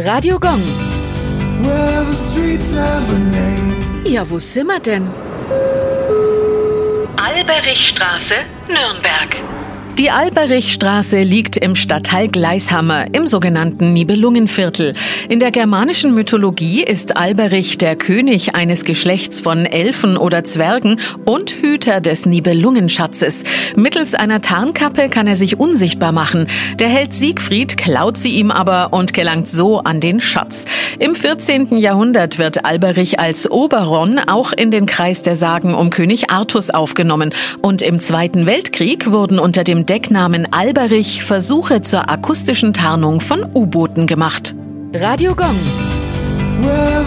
Radio Gong. Ja, wo sind wir denn? Alberichstraße, Nürnberg. Die Alberichstraße liegt im Stadtteil Gleishammer im sogenannten Nibelungenviertel. In der germanischen Mythologie ist Alberich der König eines Geschlechts von Elfen oder Zwergen und Hüter des Nibelungenschatzes. Mittels einer Tarnkappe kann er sich unsichtbar machen. Der Held Siegfried klaut sie ihm aber und gelangt so an den Schatz. Im 14. Jahrhundert wird Alberich als Oberon auch in den Kreis der Sagen um König Artus aufgenommen und im Zweiten Weltkrieg wurden unter dem Decknamen Alberich Versuche zur akustischen Tarnung von U-Booten gemacht. Radio Gong. Well,